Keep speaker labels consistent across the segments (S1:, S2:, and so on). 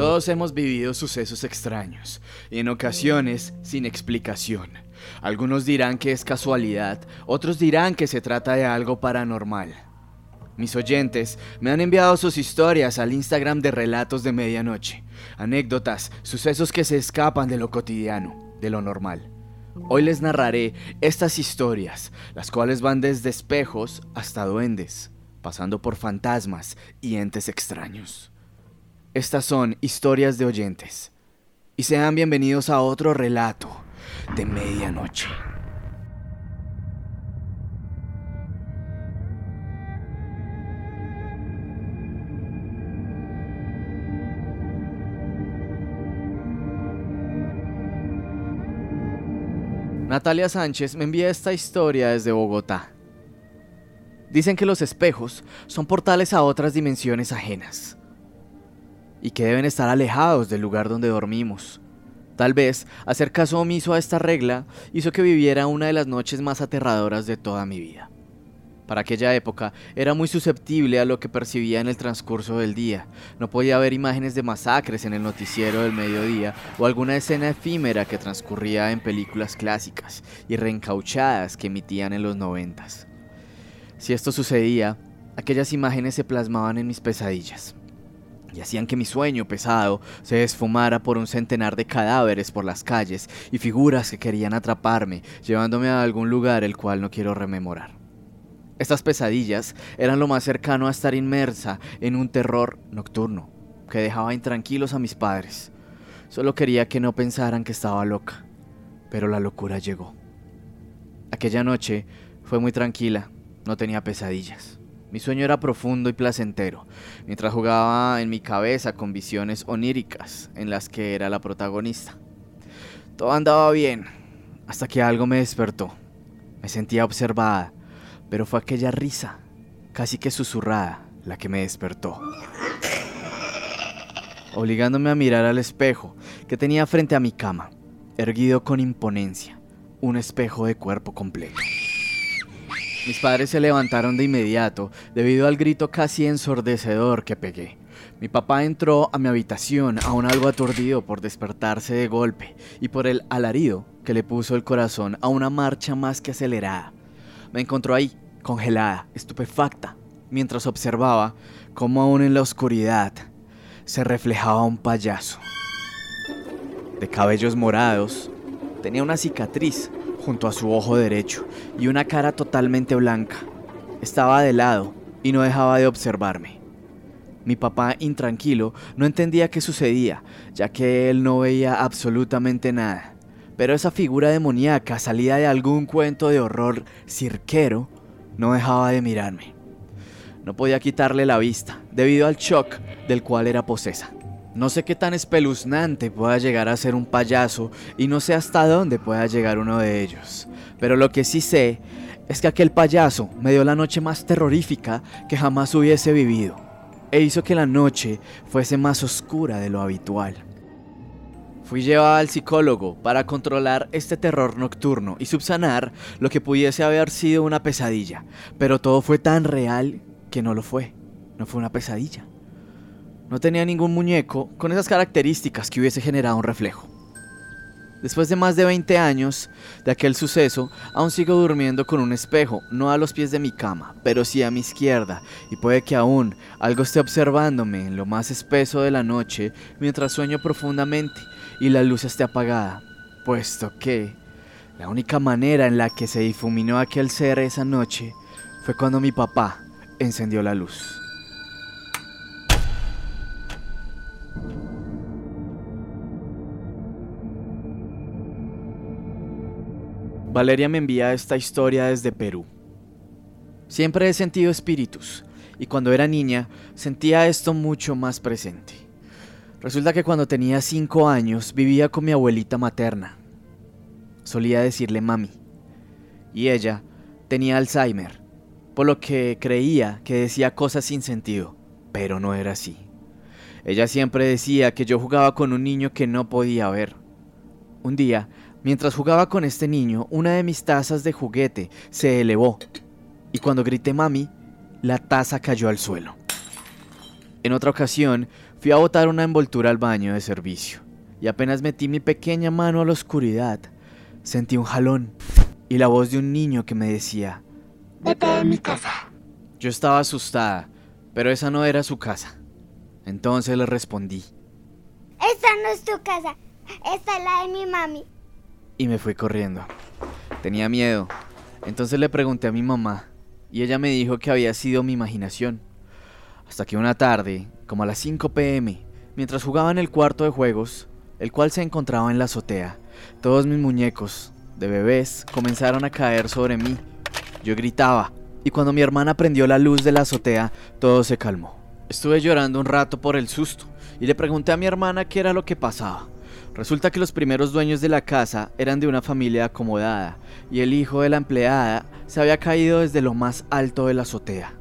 S1: Todos hemos vivido sucesos extraños y en ocasiones sin explicación. Algunos dirán que es casualidad, otros dirán que se trata de algo paranormal. Mis oyentes me han enviado sus historias al Instagram de Relatos de Medianoche, anécdotas, sucesos que se escapan de lo cotidiano, de lo normal. Hoy les narraré estas historias, las cuales van desde espejos hasta duendes, pasando por fantasmas y entes extraños. Estas son historias de oyentes, y sean bienvenidos a otro relato de medianoche. Natalia Sánchez me envía esta historia desde Bogotá. Dicen que los espejos son portales a otras dimensiones ajenas y que deben estar alejados del lugar donde dormimos. Tal vez hacer caso omiso a esta regla hizo que viviera una de las noches más aterradoras de toda mi vida. Para aquella época era muy susceptible a lo que percibía en el transcurso del día. No podía ver imágenes de masacres en el noticiero del mediodía o alguna escena efímera que transcurría en películas clásicas y reencauchadas que emitían en los noventas. Si esto sucedía, aquellas imágenes se plasmaban en mis pesadillas y hacían que mi sueño pesado se esfumara por un centenar de cadáveres por las calles y figuras que querían atraparme, llevándome a algún lugar el cual no quiero rememorar. Estas pesadillas eran lo más cercano a estar inmersa en un terror nocturno que dejaba intranquilos a mis padres. Solo quería que no pensaran que estaba loca, pero la locura llegó. Aquella noche fue muy tranquila, no tenía pesadillas. Mi sueño era profundo y placentero, mientras jugaba en mi cabeza con visiones oníricas en las que era la protagonista. Todo andaba bien, hasta que algo me despertó. Me sentía observada pero fue aquella risa, casi que susurrada, la que me despertó. Obligándome a mirar al espejo que tenía frente a mi cama, erguido con imponencia, un espejo de cuerpo completo. Mis padres se levantaron de inmediato debido al grito casi ensordecedor que pegué. Mi papá entró a mi habitación aún algo aturdido por despertarse de golpe y por el alarido que le puso el corazón a una marcha más que acelerada. Me encontró ahí, congelada, estupefacta, mientras observaba cómo aún en la oscuridad se reflejaba un payaso. De cabellos morados, tenía una cicatriz junto a su ojo derecho y una cara totalmente blanca. Estaba de lado y no dejaba de observarme. Mi papá, intranquilo, no entendía qué sucedía, ya que él no veía absolutamente nada pero esa figura demoníaca salida de algún cuento de horror cirquero no dejaba de mirarme. No podía quitarle la vista, debido al shock del cual era posesa. No sé qué tan espeluznante pueda llegar a ser un payaso y no sé hasta dónde pueda llegar uno de ellos. Pero lo que sí sé es que aquel payaso me dio la noche más terrorífica que jamás hubiese vivido e hizo que la noche fuese más oscura de lo habitual. Fui llevada al psicólogo para controlar este terror nocturno y subsanar lo que pudiese haber sido una pesadilla, pero todo fue tan real que no lo fue, no fue una pesadilla. No tenía ningún muñeco con esas características que hubiese generado un reflejo. Después de más de 20 años de aquel suceso, aún sigo durmiendo con un espejo, no a los pies de mi cama, pero sí a mi izquierda, y puede que aún algo esté observándome en lo más espeso de la noche mientras sueño profundamente y la luz esté apagada, puesto que la única manera en la que se difuminó aquel ser esa noche fue cuando mi papá encendió la luz. Valeria me envía esta historia desde Perú. Siempre he sentido espíritus y cuando era niña sentía esto mucho más presente. Resulta que cuando tenía 5 años vivía con mi abuelita materna. Solía decirle mami. Y ella tenía Alzheimer, por lo que creía que decía cosas sin sentido, pero no era así. Ella siempre decía que yo jugaba con un niño que no podía ver. Un día, mientras jugaba con este niño, una de mis tazas de juguete se elevó y cuando grité mami, la taza cayó al suelo. En otra ocasión, Fui a botar una envoltura al baño de servicio y apenas metí mi pequeña mano a la oscuridad, sentí un jalón y la voz de un niño que me decía,
S2: Vete de mi casa.
S1: Yo estaba asustada, pero esa no era su casa. Entonces le respondí
S2: Esta no es tu casa, esta es la de mi mami.
S1: y me fui corriendo. Tenía miedo. Entonces le pregunté a mi mamá y ella me dijo que había sido mi imaginación. Hasta que una tarde, como a las 5 pm, mientras jugaba en el cuarto de juegos, el cual se encontraba en la azotea, todos mis muñecos de bebés comenzaron a caer sobre mí. Yo gritaba y cuando mi hermana prendió la luz de la azotea, todo se calmó. Estuve llorando un rato por el susto y le pregunté a mi hermana qué era lo que pasaba. Resulta que los primeros dueños de la casa eran de una familia acomodada y el hijo de la empleada se había caído desde lo más alto de la azotea.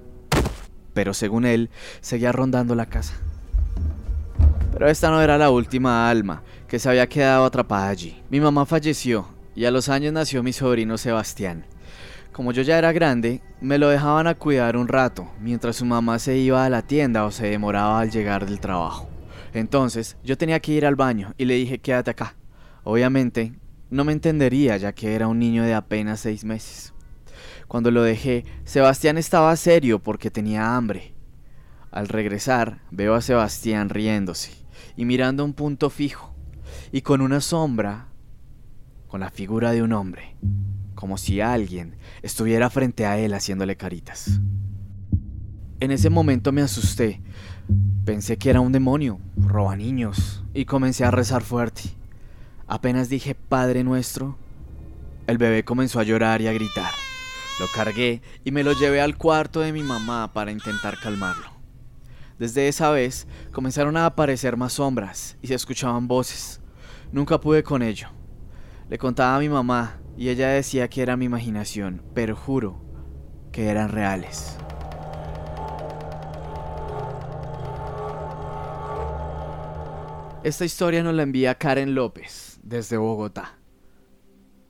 S1: Pero según él, seguía rondando la casa. Pero esta no era la última alma que se había quedado atrapada allí. Mi mamá falleció y a los años nació mi sobrino Sebastián. Como yo ya era grande, me lo dejaban a cuidar un rato mientras su mamá se iba a la tienda o se demoraba al llegar del trabajo. Entonces yo tenía que ir al baño y le dije quédate acá. Obviamente no me entendería ya que era un niño de apenas seis meses. Cuando lo dejé, Sebastián estaba serio porque tenía hambre. Al regresar, veo a Sebastián riéndose y mirando un punto fijo y con una sombra, con la figura de un hombre, como si alguien estuviera frente a él haciéndole caritas. En ese momento me asusté. Pensé que era un demonio, roba niños, y comencé a rezar fuerte. Apenas dije Padre nuestro, el bebé comenzó a llorar y a gritar. Lo cargué y me lo llevé al cuarto de mi mamá para intentar calmarlo. Desde esa vez comenzaron a aparecer más sombras y se escuchaban voces. Nunca pude con ello. Le contaba a mi mamá y ella decía que era mi imaginación, pero juro que eran reales. Esta historia nos la envía Karen López desde Bogotá.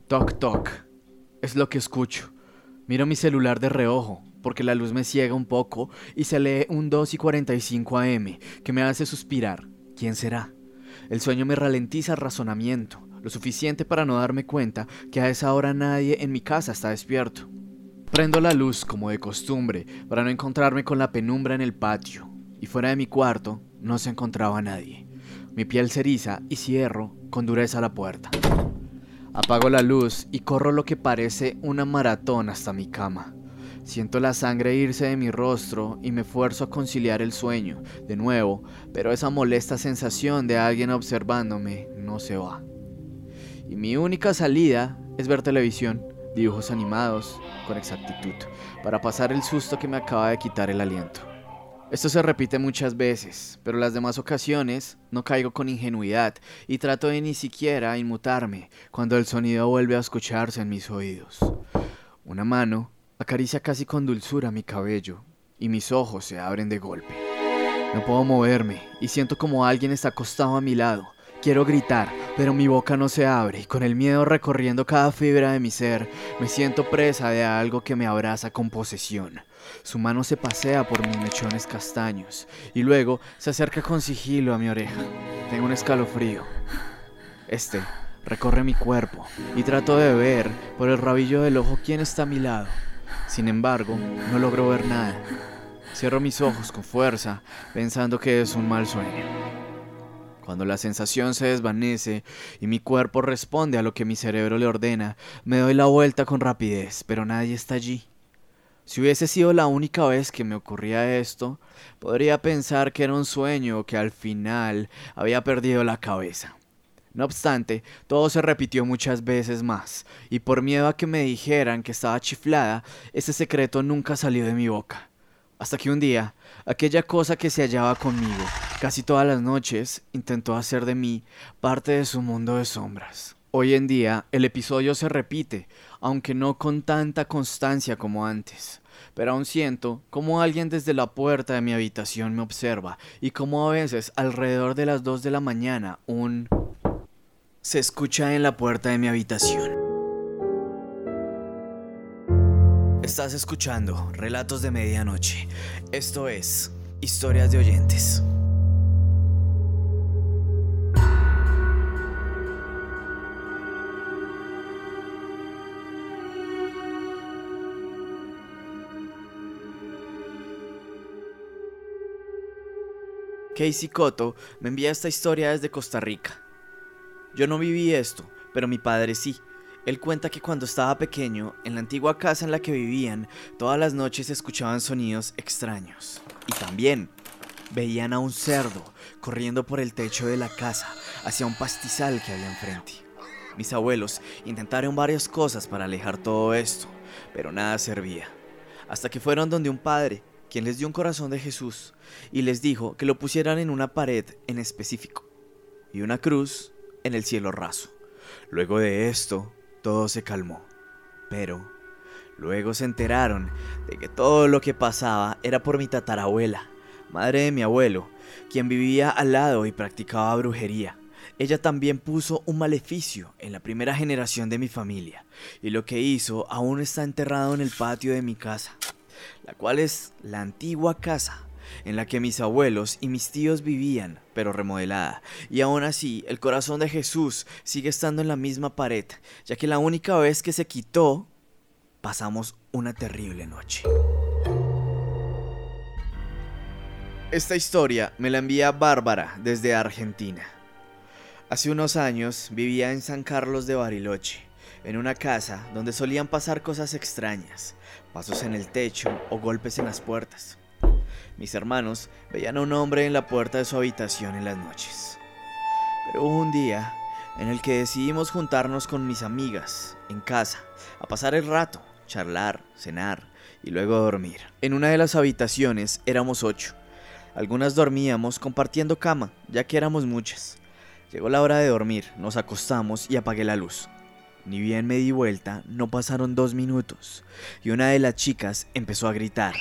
S1: Toc toc. Es lo que escucho. Miro mi celular de reojo porque la luz me ciega un poco y se lee un 2 y 45 AM que me hace suspirar. ¿Quién será? El sueño me ralentiza el razonamiento, lo suficiente para no darme cuenta que a esa hora nadie en mi casa está despierto. Prendo la luz como de costumbre para no encontrarme con la penumbra en el patio y fuera de mi cuarto no se encontraba nadie. Mi piel se eriza y cierro con dureza la puerta. Apago la luz y corro lo que parece una maratón hasta mi cama. Siento la sangre irse de mi rostro y me esfuerzo a conciliar el sueño, de nuevo, pero esa molesta sensación de alguien observándome no se va. Y mi única salida es ver televisión, dibujos animados, con exactitud, para pasar el susto que me acaba de quitar el aliento. Esto se repite muchas veces, pero las demás ocasiones no caigo con ingenuidad y trato de ni siquiera inmutarme cuando el sonido vuelve a escucharse en mis oídos. Una mano acaricia casi con dulzura mi cabello y mis ojos se abren de golpe. No puedo moverme y siento como alguien está acostado a mi lado. Quiero gritar, pero mi boca no se abre y con el miedo recorriendo cada fibra de mi ser, me siento presa de algo que me abraza con posesión. Su mano se pasea por mis mechones castaños y luego se acerca con sigilo a mi oreja. Tengo un escalofrío. Este recorre mi cuerpo y trato de ver por el rabillo del ojo quién está a mi lado. Sin embargo, no logro ver nada. Cierro mis ojos con fuerza, pensando que es un mal sueño. Cuando la sensación se desvanece y mi cuerpo responde a lo que mi cerebro le ordena, me doy la vuelta con rapidez, pero nadie está allí. Si hubiese sido la única vez que me ocurría esto, podría pensar que era un sueño que al final había perdido la cabeza. No obstante, todo se repitió muchas veces más, y por miedo a que me dijeran que estaba chiflada, ese secreto nunca salió de mi boca. Hasta que un día, aquella cosa que se hallaba conmigo, casi todas las noches, intentó hacer de mí parte de su mundo de sombras. Hoy en día, el episodio se repite, aunque no con tanta constancia como antes. Pero aún siento como alguien desde la puerta de mi habitación me observa y como a veces alrededor de las 2 de la mañana un se escucha en la puerta de mi habitación. Estás escuchando Relatos de Medianoche. Esto es Historias de Oyentes. Casey Cotto me envía esta historia desde Costa Rica. Yo no viví esto, pero mi padre sí, él cuenta que cuando estaba pequeño, en la antigua casa en la que vivían, todas las noches escuchaban sonidos extraños. Y también veían a un cerdo corriendo por el techo de la casa hacia un pastizal que había enfrente. Mis abuelos intentaron varias cosas para alejar todo esto, pero nada servía. Hasta que fueron donde un padre, quien les dio un corazón de Jesús, y les dijo que lo pusieran en una pared en específico, y una cruz en el cielo raso. Luego de esto, todo se calmó. Pero luego se enteraron de que todo lo que pasaba era por mi tatarabuela, madre de mi abuelo, quien vivía al lado y practicaba brujería. Ella también puso un maleficio en la primera generación de mi familia, y lo que hizo aún está enterrado en el patio de mi casa, la cual es la antigua casa en la que mis abuelos y mis tíos vivían, pero remodelada. Y aún así, el corazón de Jesús sigue estando en la misma pared, ya que la única vez que se quitó, pasamos una terrible noche. Esta historia me la envía Bárbara desde Argentina. Hace unos años vivía en San Carlos de Bariloche, en una casa donde solían pasar cosas extrañas, pasos en el techo o golpes en las puertas. Mis hermanos veían a un hombre en la puerta de su habitación en las noches. Pero hubo un día en el que decidimos juntarnos con mis amigas en casa a pasar el rato, charlar, cenar y luego dormir. En una de las habitaciones éramos ocho algunas dormíamos compartiendo cama, ya que éramos muchas. Llegó la hora de dormir, nos acostamos y apagué la luz. Ni bien me di vuelta, no pasaron dos minutos, y una de las chicas empezó a gritar.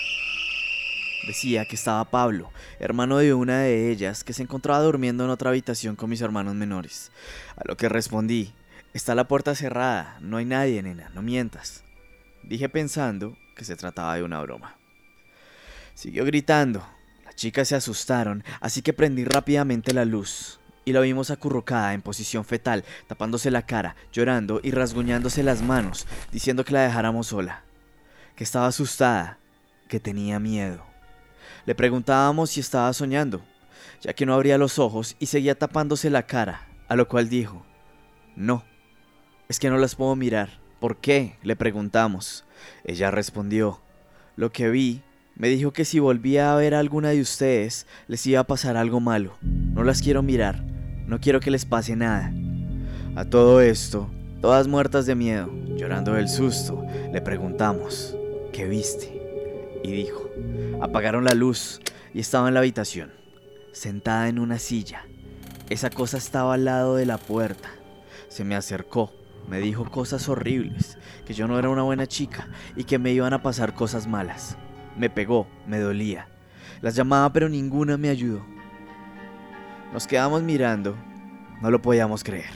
S1: Decía que estaba Pablo, hermano de una de ellas, que se encontraba durmiendo en otra habitación con mis hermanos menores. A lo que respondí, está la puerta cerrada, no hay nadie, nena, no mientas. Dije pensando que se trataba de una broma. Siguió gritando, chicas se asustaron, así que prendí rápidamente la luz. Y la vimos acurrucada en posición fetal, tapándose la cara, llorando y rasguñándose las manos, diciendo que la dejáramos sola. Que estaba asustada, que tenía miedo. Le preguntábamos si estaba soñando, ya que no abría los ojos y seguía tapándose la cara, a lo cual dijo, no, es que no las puedo mirar. ¿Por qué? le preguntamos. Ella respondió, lo que vi me dijo que si volvía a ver a alguna de ustedes, les iba a pasar algo malo. No las quiero mirar, no quiero que les pase nada. A todo esto, todas muertas de miedo, llorando del susto, le preguntamos, ¿qué viste? Y dijo, apagaron la luz y estaba en la habitación, sentada en una silla. Esa cosa estaba al lado de la puerta. Se me acercó, me dijo cosas horribles, que yo no era una buena chica y que me iban a pasar cosas malas. Me pegó, me dolía. Las llamaba pero ninguna me ayudó. Nos quedamos mirando. No lo podíamos creer.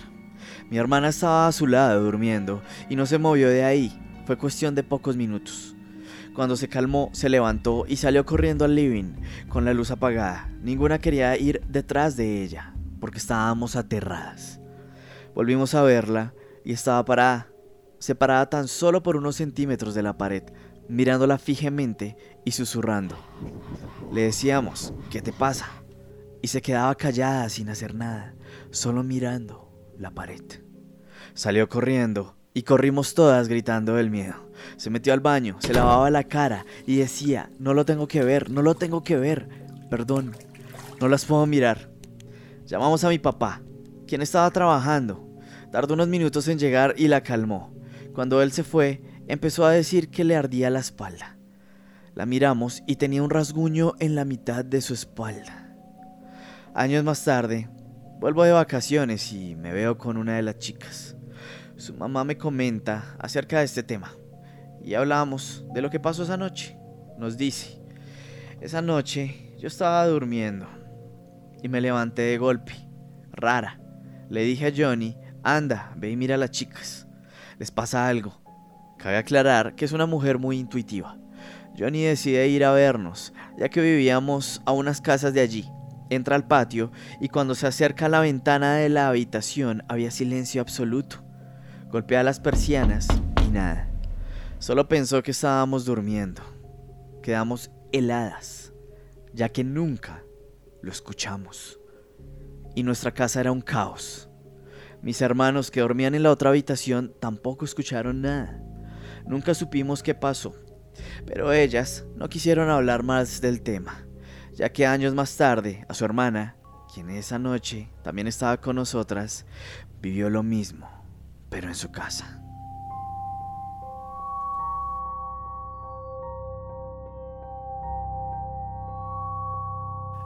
S1: Mi hermana estaba a su lado durmiendo y no se movió de ahí. Fue cuestión de pocos minutos. Cuando se calmó, se levantó y salió corriendo al living con la luz apagada. Ninguna quería ir detrás de ella porque estábamos aterradas. Volvimos a verla y estaba parada, separada tan solo por unos centímetros de la pared, mirándola fijamente y susurrando. Le decíamos, ¿qué te pasa? Y se quedaba callada sin hacer nada, solo mirando la pared. Salió corriendo y corrimos todas gritando del miedo. Se metió al baño, se lavaba la cara y decía, no lo tengo que ver, no lo tengo que ver, perdón, no las puedo mirar. Llamamos a mi papá, quien estaba trabajando. Tardó unos minutos en llegar y la calmó. Cuando él se fue, empezó a decir que le ardía la espalda. La miramos y tenía un rasguño en la mitad de su espalda. Años más tarde, vuelvo de vacaciones y me veo con una de las chicas. Su mamá me comenta acerca de este tema y hablamos de lo que pasó esa noche. Nos dice, esa noche yo estaba durmiendo y me levanté de golpe, rara. Le dije a Johnny, anda, ve y mira a las chicas. Les pasa algo. Cabe aclarar que es una mujer muy intuitiva. Johnny decide ir a vernos, ya que vivíamos a unas casas de allí. Entra al patio y cuando se acerca a la ventana de la habitación había silencio absoluto. Golpea las persianas y nada. Solo pensó que estábamos durmiendo. Quedamos heladas, ya que nunca lo escuchamos. Y nuestra casa era un caos. Mis hermanos que dormían en la otra habitación tampoco escucharon nada. Nunca supimos qué pasó, pero ellas no quisieron hablar más del tema, ya que años más tarde a su hermana, quien esa noche también estaba con nosotras, vivió lo mismo, pero en su casa.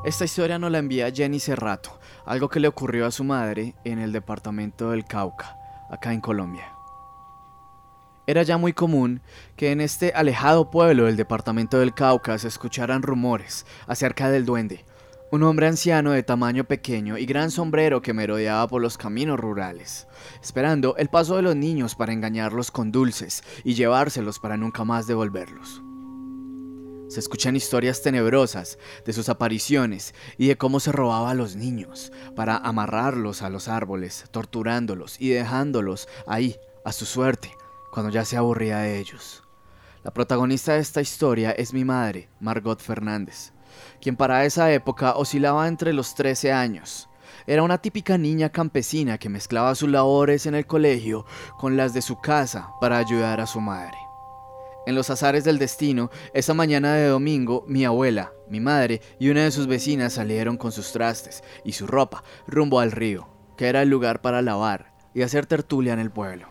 S1: Esta historia nos la envía Jenny Cerrato, algo que le ocurrió a su madre en el departamento del Cauca, acá en Colombia. Era ya muy común que en este alejado pueblo del departamento del Cauca se escucharan rumores acerca del duende, un hombre anciano de tamaño pequeño y gran sombrero que merodeaba por los caminos rurales, esperando el paso de los niños para engañarlos con dulces y llevárselos para nunca más devolverlos. Se escuchan historias tenebrosas de sus apariciones y de cómo se robaba a los niños para amarrarlos a los árboles, torturándolos y dejándolos ahí a su suerte cuando ya se aburría de ellos. La protagonista de esta historia es mi madre, Margot Fernández, quien para esa época oscilaba entre los 13 años. Era una típica niña campesina que mezclaba sus labores en el colegio con las de su casa para ayudar a su madre. En los azares del destino, esa mañana de domingo, mi abuela, mi madre y una de sus vecinas salieron con sus trastes y su ropa rumbo al río, que era el lugar para lavar y hacer tertulia en el pueblo.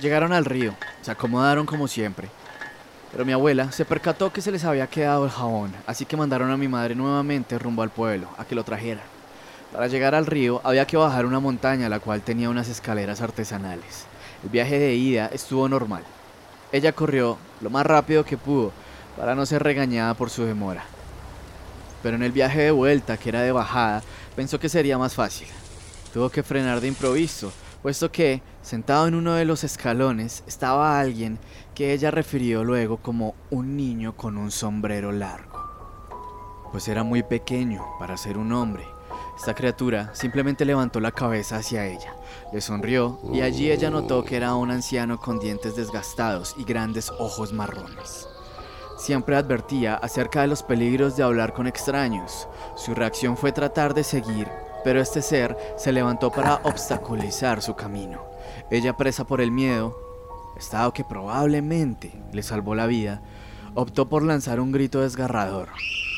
S1: Llegaron al río, se acomodaron como siempre. Pero mi abuela se percató que se les había quedado el jabón, así que mandaron a mi madre nuevamente rumbo al pueblo, a que lo trajera. Para llegar al río había que bajar una montaña la cual tenía unas escaleras artesanales. El viaje de ida estuvo normal. Ella corrió lo más rápido que pudo para no ser regañada por su demora. Pero en el viaje de vuelta, que era de bajada, pensó que sería más fácil. Tuvo que frenar de improviso puesto que, sentado en uno de los escalones, estaba alguien que ella refirió luego como un niño con un sombrero largo. Pues era muy pequeño para ser un hombre. Esta criatura simplemente levantó la cabeza hacia ella, le sonrió y allí ella notó que era un anciano con dientes desgastados y grandes ojos marrones. Siempre advertía acerca de los peligros de hablar con extraños. Su reacción fue tratar de seguir pero este ser se levantó para obstaculizar su camino. Ella, presa por el miedo, estado que probablemente le salvó la vida, optó por lanzar un grito desgarrador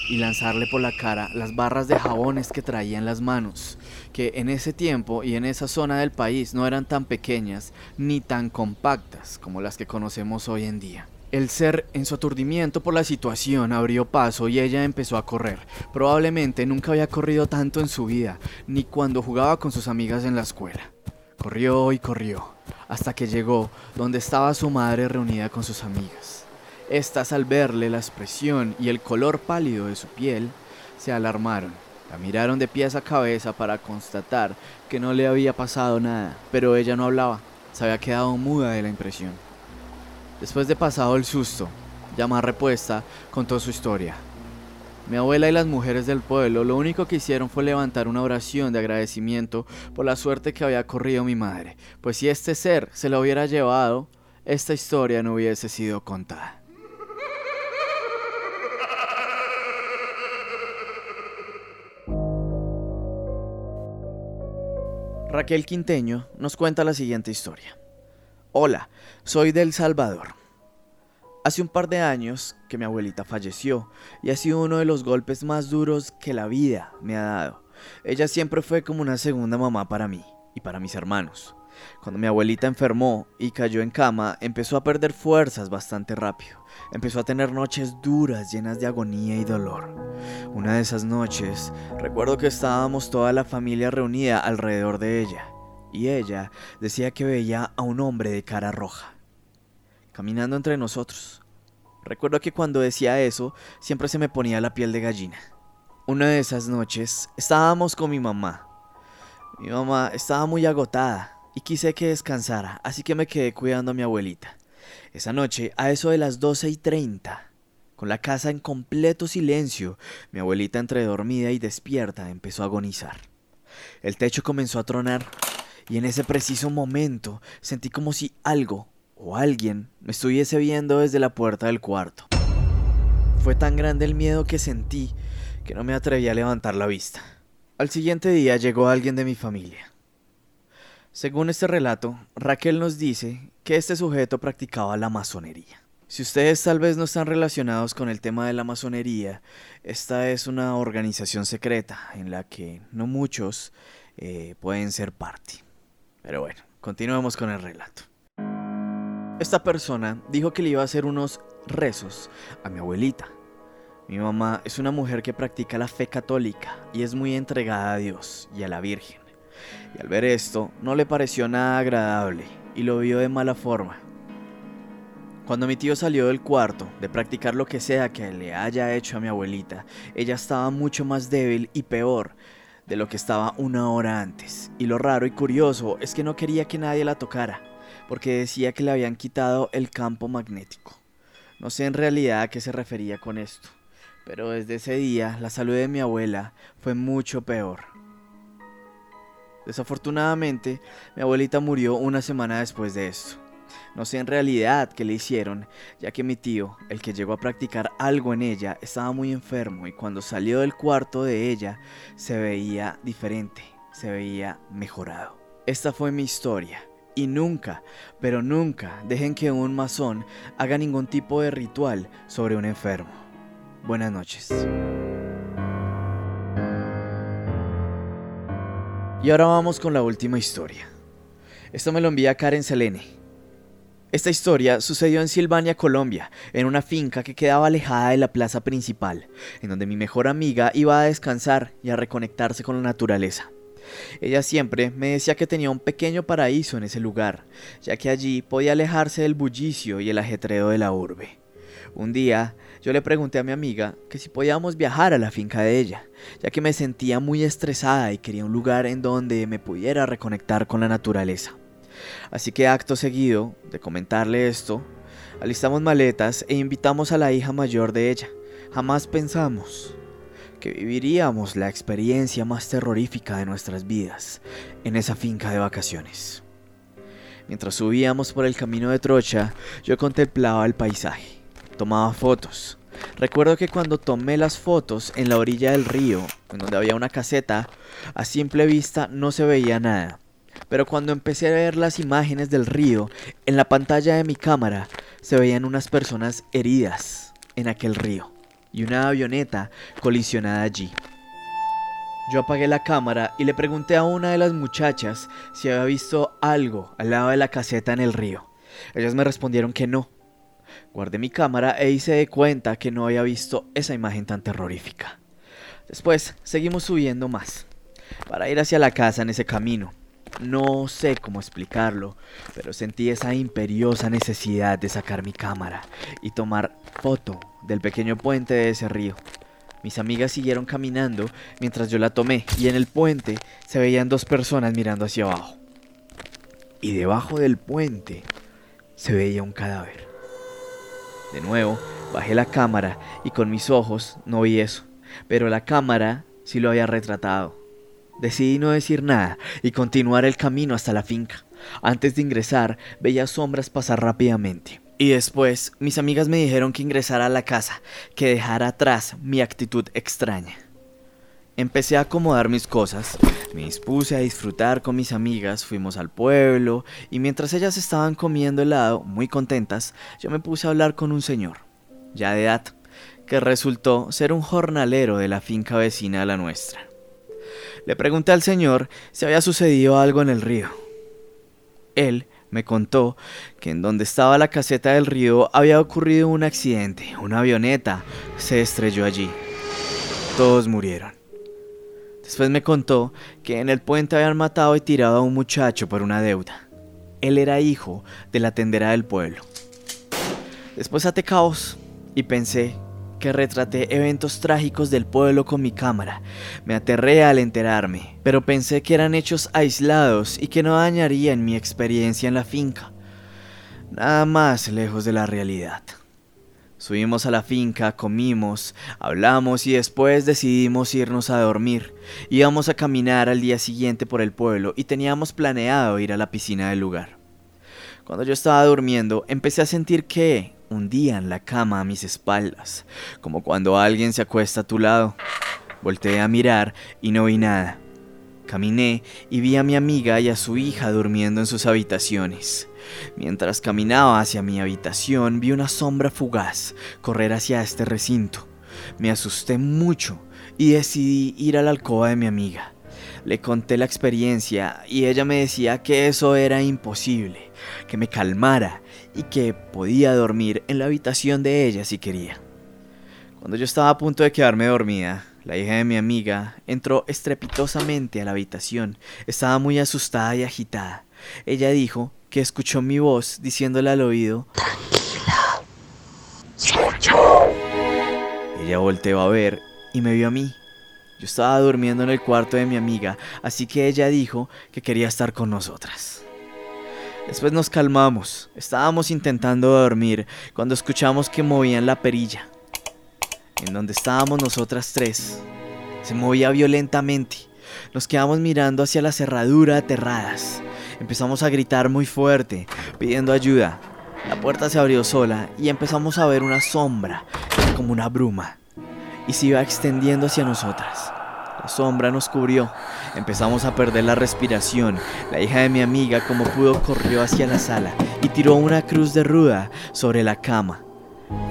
S1: y lanzarle por la cara las barras de jabones que traía en las manos, que en ese tiempo y en esa zona del país no eran tan pequeñas ni tan compactas como las que conocemos hoy en día. El ser, en su aturdimiento por la situación, abrió paso y ella empezó a correr. Probablemente nunca había corrido tanto en su vida, ni cuando jugaba con sus amigas en la escuela. Corrió y corrió, hasta que llegó donde estaba su madre reunida con sus amigas. Estas, al verle la expresión y el color pálido de su piel, se alarmaron. La miraron de pies a cabeza para constatar que no le había pasado nada, pero ella no hablaba, se había quedado muda de la impresión. Después de pasado el susto, ya repuesta, contó su historia. Mi abuela y las mujeres del pueblo lo único que hicieron fue levantar una oración de agradecimiento por la suerte que había corrido mi madre, pues si este ser se lo hubiera llevado, esta historia no hubiese sido contada. Raquel Quinteño nos cuenta la siguiente historia. Hola, soy del Salvador. Hace un par de años que mi abuelita falleció y ha sido uno de los golpes más duros que la vida me ha dado. Ella siempre fue como una segunda mamá para mí y para mis hermanos. Cuando mi abuelita enfermó y cayó en cama, empezó a perder fuerzas bastante rápido. Empezó a tener noches duras, llenas de agonía y dolor. Una de esas noches, recuerdo que estábamos toda la familia reunida alrededor de ella y ella decía que veía a un hombre de cara roja, caminando entre nosotros. Recuerdo que cuando decía eso, siempre se me ponía la piel de gallina. Una de esas noches estábamos con mi mamá. Mi mamá estaba muy agotada y quise que descansara, así que me quedé cuidando a mi abuelita. Esa noche, a eso de las 12 y 30, con la casa en completo silencio, mi abuelita entre dormida y despierta empezó a agonizar. El techo comenzó a tronar y en ese preciso momento sentí como si algo o alguien me estuviese viendo desde la puerta del cuarto. Fue tan grande el miedo que sentí que no me atreví a levantar la vista. Al siguiente día llegó alguien de mi familia. Según este relato, Raquel nos dice que este sujeto practicaba la masonería. Si ustedes tal vez no están relacionados con el tema de la masonería, esta es una organización secreta en la que no muchos eh, pueden ser parte. Pero bueno, continuemos con el relato. Esta persona dijo que le iba a hacer unos rezos a mi abuelita. Mi mamá es una mujer que practica la fe católica y es muy entregada a Dios y a la Virgen. Y al ver esto, no le pareció nada agradable y lo vio de mala forma. Cuando mi tío salió del cuarto de practicar lo que sea que le haya hecho a mi abuelita, ella estaba mucho más débil y peor de lo que estaba una hora antes. Y lo raro y curioso es que no quería que nadie la tocara, porque decía que le habían quitado el campo magnético. No sé en realidad a qué se refería con esto, pero desde ese día la salud de mi abuela fue mucho peor. Desafortunadamente, mi abuelita murió una semana después de esto. No sé en realidad qué le hicieron, ya que mi tío, el que llegó a practicar algo en ella, estaba muy enfermo y cuando salió del cuarto de ella se veía diferente, se veía mejorado. Esta fue mi historia. Y nunca, pero nunca dejen que un masón haga ningún tipo de ritual sobre un enfermo. Buenas noches. Y ahora vamos con la última historia. Esto me lo envía Karen Selene. Esta historia sucedió en Silvania, Colombia, en una finca que quedaba alejada de la plaza principal, en donde mi mejor amiga iba a descansar y a reconectarse con la naturaleza. Ella siempre me decía que tenía un pequeño paraíso en ese lugar, ya que allí podía alejarse del bullicio y el ajetreo de la urbe. Un día yo le pregunté a mi amiga que si podíamos viajar a la finca de ella, ya que me sentía muy estresada y quería un lugar en donde me pudiera reconectar con la naturaleza. Así que acto seguido de comentarle esto, alistamos maletas e invitamos a la hija mayor de ella. Jamás pensamos que viviríamos la experiencia más terrorífica de nuestras vidas en esa finca de vacaciones. Mientras subíamos por el camino de Trocha, yo contemplaba el paisaje, tomaba fotos. Recuerdo que cuando tomé las fotos en la orilla del río, en donde había una caseta, a simple vista no se veía nada. Pero cuando empecé a ver las imágenes del río, en la pantalla de mi cámara se veían unas personas heridas en aquel río y una avioneta colisionada allí. Yo apagué la cámara y le pregunté a una de las muchachas si había visto algo al lado de la caseta en el río. Ellas me respondieron que no. Guardé mi cámara e hice de cuenta que no había visto esa imagen tan terrorífica. Después seguimos subiendo más, para ir hacia la casa en ese camino. No sé cómo explicarlo, pero sentí esa imperiosa necesidad de sacar mi cámara y tomar foto del pequeño puente de ese río. Mis amigas siguieron caminando mientras yo la tomé y en el puente se veían dos personas mirando hacia abajo. Y debajo del puente se veía un cadáver. De nuevo, bajé la cámara y con mis ojos no vi eso, pero la cámara sí lo había retratado. Decidí no decir nada y continuar el camino hasta la finca. Antes de ingresar, veía sombras pasar rápidamente. Y después, mis amigas me dijeron que ingresara a la casa, que dejara atrás mi actitud extraña. Empecé a acomodar mis cosas, me dispuse a disfrutar con mis amigas, fuimos al pueblo y mientras ellas estaban comiendo helado, muy contentas, yo me puse a hablar con un señor, ya de edad, que resultó ser un jornalero de la finca vecina a la nuestra. Le pregunté al señor si había sucedido algo en el río. Él me contó que en donde estaba la caseta del río había ocurrido un accidente. Una avioneta se estrelló allí. Todos murieron. Después me contó que en el puente habían matado y tirado a un muchacho por una deuda. Él era hijo de la tendera del pueblo. Después até caos y pensé que retraté eventos trágicos del pueblo con mi cámara. Me aterré al enterarme, pero pensé que eran hechos aislados y que no dañarían mi experiencia en la finca. Nada más lejos de la realidad. Subimos a la finca, comimos, hablamos y después decidimos irnos a dormir. Íbamos a caminar al día siguiente por el pueblo y teníamos planeado ir a la piscina del lugar. Cuando yo estaba durmiendo, empecé a sentir que, hundían la cama a mis espaldas, como cuando alguien se acuesta a tu lado. Volteé a mirar y no vi nada. Caminé y vi a mi amiga y a su hija durmiendo en sus habitaciones. Mientras caminaba hacia mi habitación vi una sombra fugaz correr hacia este recinto. Me asusté mucho y decidí ir a la alcoba de mi amiga. Le conté la experiencia y ella me decía que eso era imposible, que me calmara y que podía dormir en la habitación de ella si quería. Cuando yo estaba a punto de quedarme dormida, la hija de mi amiga entró estrepitosamente a la habitación. Estaba muy asustada y agitada. Ella dijo que escuchó mi voz diciéndole al oído, Tranquila, soy yo. Ella volteó a ver y me vio a mí. Yo estaba durmiendo en el cuarto de mi amiga, así que ella dijo que quería estar con nosotras. Después nos calmamos, estábamos intentando dormir cuando escuchamos que movían la perilla, en donde estábamos nosotras tres. Se movía violentamente. Nos quedamos mirando hacia la cerradura aterradas. Empezamos a gritar muy fuerte, pidiendo ayuda. La puerta se abrió sola y empezamos a ver una sombra, como una bruma y se iba extendiendo hacia nosotras. La sombra nos cubrió. Empezamos a perder la respiración. La hija de mi amiga, como pudo, corrió hacia la sala y tiró una cruz de ruda sobre la cama.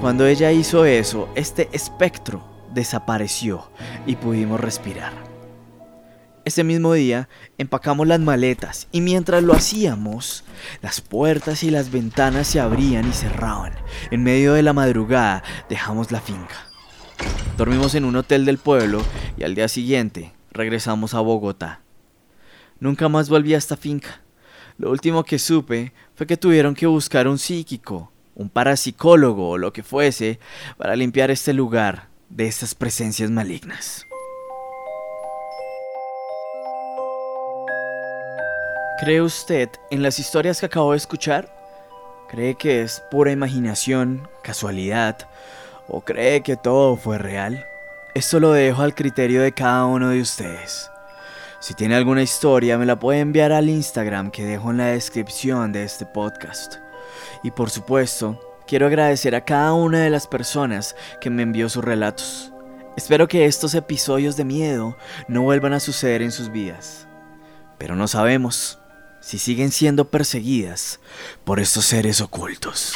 S1: Cuando ella hizo eso, este espectro desapareció y pudimos respirar. Ese mismo día empacamos las maletas y mientras lo hacíamos, las puertas y las ventanas se abrían y cerraban. En medio de la madrugada dejamos la finca. Dormimos en un hotel del pueblo y al día siguiente regresamos a Bogotá. Nunca más volví a esta finca. Lo último que supe fue que tuvieron que buscar un psíquico, un parapsicólogo o lo que fuese para limpiar este lugar de estas presencias malignas. ¿Cree usted en las historias que acabo de escuchar? ¿Cree que es pura imaginación, casualidad o cree que todo fue real? Esto lo dejo al criterio de cada uno de ustedes. Si tiene alguna historia me la puede enviar al Instagram que dejo en la descripción de este podcast. Y por supuesto, quiero agradecer a cada una de las personas que me envió sus relatos. Espero que estos episodios de miedo no vuelvan a suceder en sus vidas. Pero no sabemos si siguen siendo perseguidas por estos seres ocultos.